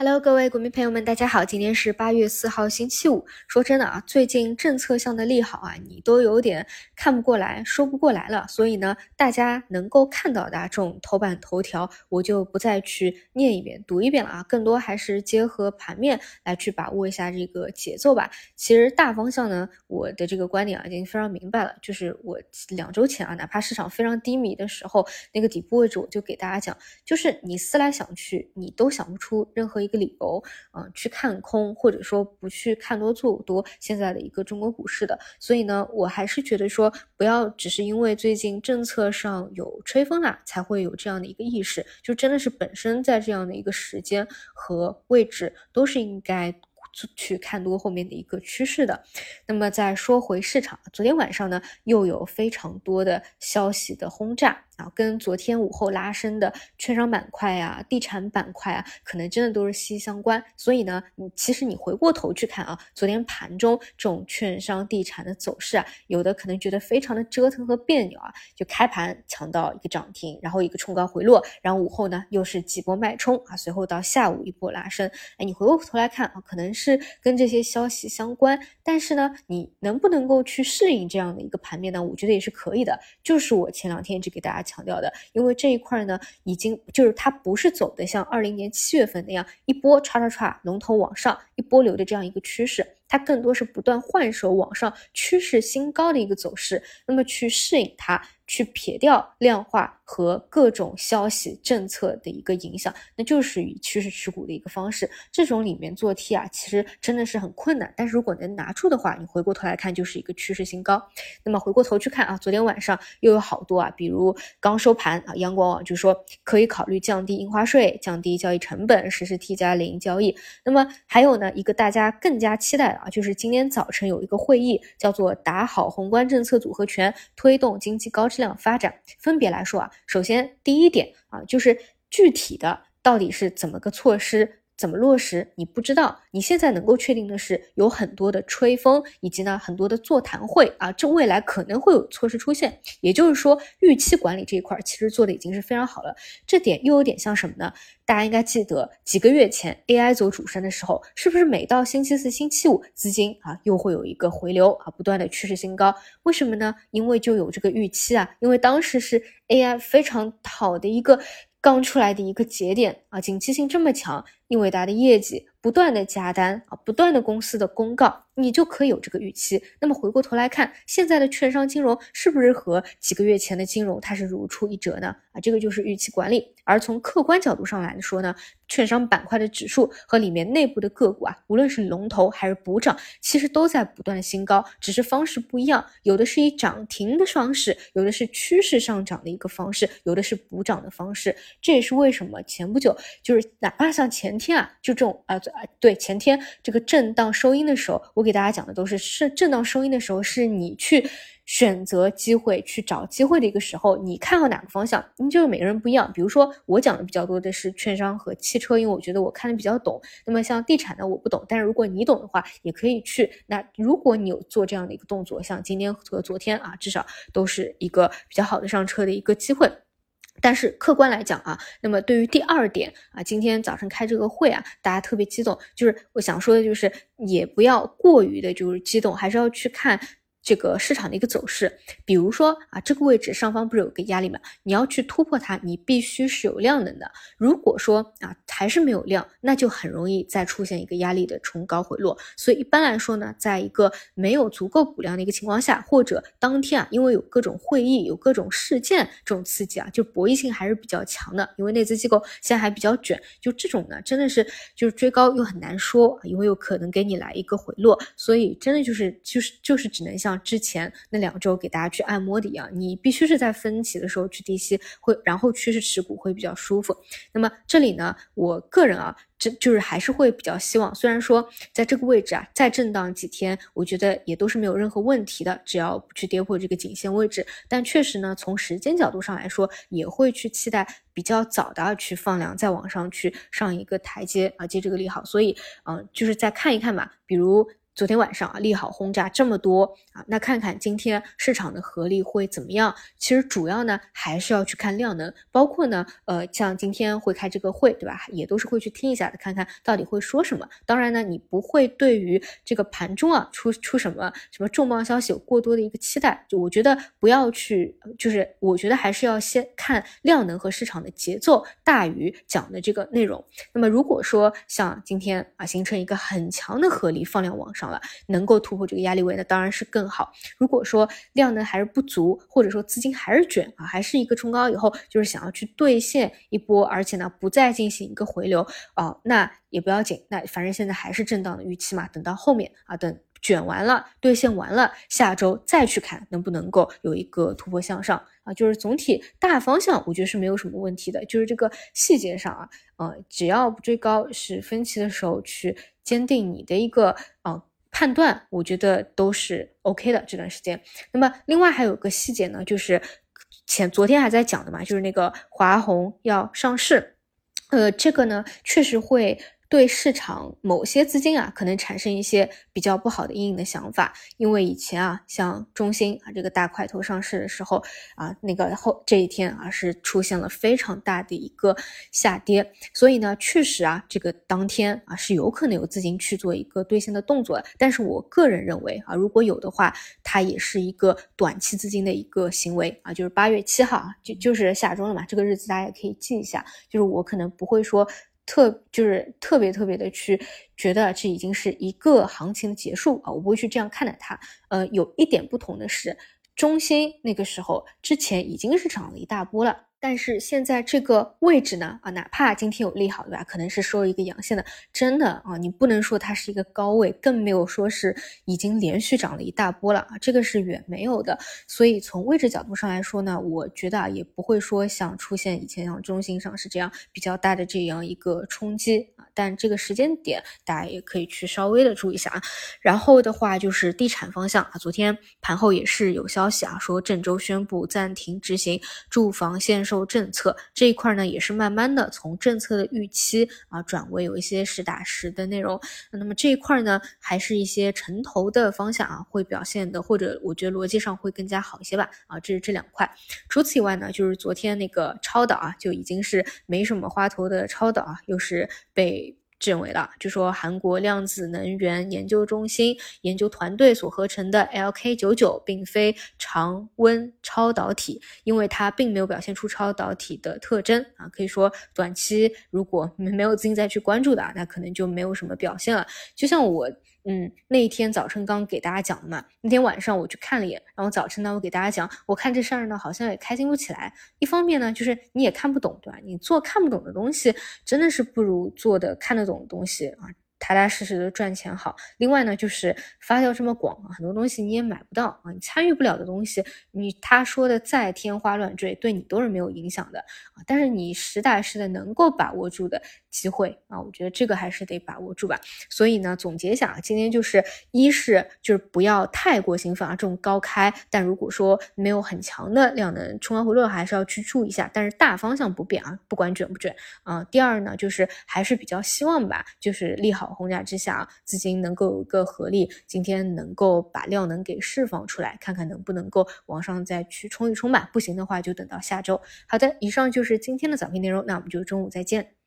Hello，各位股民朋友们，大家好，今天是八月四号，星期五。说真的啊，最近政策上的利好啊，你都有点看不过来，说不过来了。所以呢，大家能够看到的啊这种头版头条，我就不再去念一遍、读一遍了啊。更多还是结合盘面来去把握一下这个节奏吧。其实大方向呢，我的这个观点啊，已经非常明白了。就是我两周前啊，哪怕市场非常低迷的时候，那个底部位置我就给大家讲，就是你思来想去，你都想不出任何一。一个理由啊，去看空或者说不去看多做多现在的一个中国股市的，所以呢，我还是觉得说不要只是因为最近政策上有吹风啊，才会有这样的一个意识，就真的是本身在这样的一个时间和位置都是应该去看多后面的一个趋势的。那么再说回市场，昨天晚上呢又有非常多的消息的轰炸。啊，跟昨天午后拉升的券商板块啊、地产板块啊，可能真的都是息息相关。所以呢，你其实你回过头去看啊，昨天盘中这种券商、地产的走势啊，有的可能觉得非常的折腾和别扭啊，就开盘抢到一个涨停，然后一个冲高回落，然后午后呢又是几波脉冲啊，随后到下午一波拉升。哎，你回过头来看啊，可能是跟这些消息相关，但是呢，你能不能够去适应这样的一个盘面呢？我觉得也是可以的。就是我前两天一直给大家。强调的，因为这一块呢，已经就是它不是走的像二零年七月份那样一波唰唰唰龙头往上一波流的这样一个趋势，它更多是不断换手往上趋势新高的一个走势，那么去适应它。去撇掉量化和各种消息政策的一个影响，那就是以趋势持股的一个方式。这种里面做 T 啊，其实真的是很困难。但是如果能拿出的话，你回过头来看就是一个趋势新高。那么回过头去看啊，昨天晚上又有好多啊，比如刚收盘啊，央广网就说可以考虑降低印花税、降低交易成本、实施 T 加零交易。那么还有呢，一个大家更加期待的啊，就是今天早晨有一个会议，叫做打好宏观政策组合拳，推动经济高质。量发展分别来说啊，首先第一点啊，就是具体的到底是怎么个措施。怎么落实？你不知道。你现在能够确定的是，有很多的吹风，以及呢很多的座谈会啊，这未来可能会有措施出现。也就是说，预期管理这一块其实做的已经是非常好了。这点又有点像什么呢？大家应该记得，几个月前 AI 走主升的时候，是不是每到星期四、星期五，资金啊又会有一个回流啊，不断的趋势新高？为什么呢？因为就有这个预期啊，因为当时是 AI 非常好的一个。刚出来的一个节点啊，景气性这么强，英伟达的业绩不断的加单啊，不断的公司的公告。你就可以有这个预期。那么回过头来看，现在的券商金融是不是和几个月前的金融它是如出一辙呢？啊，这个就是预期管理。而从客观角度上来说呢，券商板块的指数和里面内部的个股啊，无论是龙头还是补涨，其实都在不断的新高，只是方式不一样。有的是以涨停的方式，有的是趋势上涨的一个方式，有的是补涨的方式。这也是为什么前不久就是哪怕像前天啊，就这种啊对前天这个震荡收阴的时候，我。给大家讲的都是是震荡收阴的时候，是你去选择机会、去找机会的一个时候。你看好哪个方向？你就每个人不一样。比如说，我讲的比较多的是券商和汽车，因为我觉得我看的比较懂。那么像地产呢，我不懂。但是如果你懂的话，也可以去。那如果你有做这样的一个动作，像今天和昨天啊，至少都是一个比较好的上车的一个机会。但是客观来讲啊，那么对于第二点啊，今天早晨开这个会啊，大家特别激动，就是我想说的就是，也不要过于的就是激动，还是要去看。这个市场的一个走势，比如说啊，这个位置上方不是有个压力吗？你要去突破它，你必须是有量能的。如果说啊还是没有量，那就很容易再出现一个压力的冲高回落。所以一般来说呢，在一个没有足够补量的一个情况下，或者当天啊，因为有各种会议、有各种事件这种刺激啊，就博弈性还是比较强的。因为内资机构现在还比较卷，就这种呢，真的是就是追高又很难说，因为有可能给你来一个回落。所以真的就是就是就是只能像之前那两周给大家去按摩的一样，你必须是在分歧的时候去低吸，会然后趋势持股会比较舒服。那么这里呢，我个人啊，这就是还是会比较希望，虽然说在这个位置啊，再震荡几天，我觉得也都是没有任何问题的，只要不去跌破这个颈线位置。但确实呢，从时间角度上来说，也会去期待比较早的去放量，再往上去上一个台阶啊，接这个利好。所以，嗯，就是再看一看吧，比如。昨天晚上啊，利好轰炸这么多啊，那看看今天市场的合力会怎么样？其实主要呢还是要去看量能，包括呢，呃，像今天会开这个会，对吧？也都是会去听一下的，看看到底会说什么。当然呢，你不会对于这个盘中啊出出什么什么重磅消息有过多的一个期待。就我觉得不要去，就是我觉得还是要先看量能和市场的节奏大于讲的这个内容。那么如果说像今天啊形成一个很强的合力放量往上。了，能够突破这个压力位，那当然是更好。如果说量能还是不足，或者说资金还是卷啊，还是一个冲高以后，就是想要去兑现一波，而且呢不再进行一个回流啊，那也不要紧。那反正现在还是震荡的预期嘛，等到后面啊，等卷完了，兑现完了，下周再去看能不能够有一个突破向上啊。就是总体大方向，我觉得是没有什么问题的。就是这个细节上啊，呃，只要不追高，是分歧的时候去坚定你的一个啊。判断我觉得都是 OK 的这段时间。那么另外还有个细节呢，就是前昨天还在讲的嘛，就是那个华虹要上市，呃，这个呢确实会。对市场某些资金啊，可能产生一些比较不好的阴影的想法，因为以前啊，像中兴啊这个大块头上市的时候啊，那个后这一天啊是出现了非常大的一个下跌，所以呢，确实啊，这个当天啊是有可能有资金去做一个兑现的动作，但是我个人认为啊，如果有的话，它也是一个短期资金的一个行为啊，就是八月七号啊，就就是下周了嘛，这个日子大家也可以记一下，就是我可能不会说。特就是特别特别的去觉得这已经是一个行情的结束啊，我不会去这样看待它。呃，有一点不同的是，中心那个时候之前已经是涨了一大波了。但是现在这个位置呢，啊，哪怕今天有利好，对吧？可能是收一个阳线的，真的啊，你不能说它是一个高位，更没有说是已经连续涨了一大波了啊，这个是远没有的。所以从位置角度上来说呢，我觉得啊，也不会说像出现以前像中心上是这样比较大的这样一个冲击啊。但这个时间点大家也可以去稍微的注意一下啊。然后的话就是地产方向啊，昨天盘后也是有消息啊，说郑州宣布暂停执行住房限。受政策这一块呢，也是慢慢的从政策的预期啊，转为有一些实打实的内容。那么这一块呢，还是一些城投的方向啊，会表现的，或者我觉得逻辑上会更加好一些吧。啊，这是这两块。除此以外呢，就是昨天那个超导啊，就已经是没什么花头的超导啊，又是被。认为了，就说韩国量子能源研究中心研究团队所合成的 LK 九九并非常温超导体，因为它并没有表现出超导体的特征啊，可以说短期如果没有资金再去关注的，那可能就没有什么表现了。就像我。嗯，那一天早晨刚给大家讲的嘛，那天晚上我去看了一眼，然后早晨呢，我给大家讲，我看这事儿呢，好像也开心不起来。一方面呢，就是你也看不懂，对吧？你做看不懂的东西，真的是不如做的看得懂的东西啊。踏踏实实的赚钱好。另外呢，就是发酵这么广，很多东西你也买不到啊，你参与不了的东西，你他说的再天花乱坠，对你都是没有影响的啊。但是你实打实的能够把握住的机会啊，我觉得这个还是得把握住吧。所以呢，总结一下啊，今天就是一是就是不要太过兴奋啊，这种高开，但如果说没有很强的量能冲高回落，还是要去注意一下。但是大方向不变啊，不管卷不卷啊。第二呢，就是还是比较希望吧，就是利好好。轰炸之下，资金能够有一个合力，今天能够把量能给释放出来，看看能不能够往上再去冲一冲吧。不行的话，就等到下周。好的，以上就是今天的早评内容，那我们就中午再见。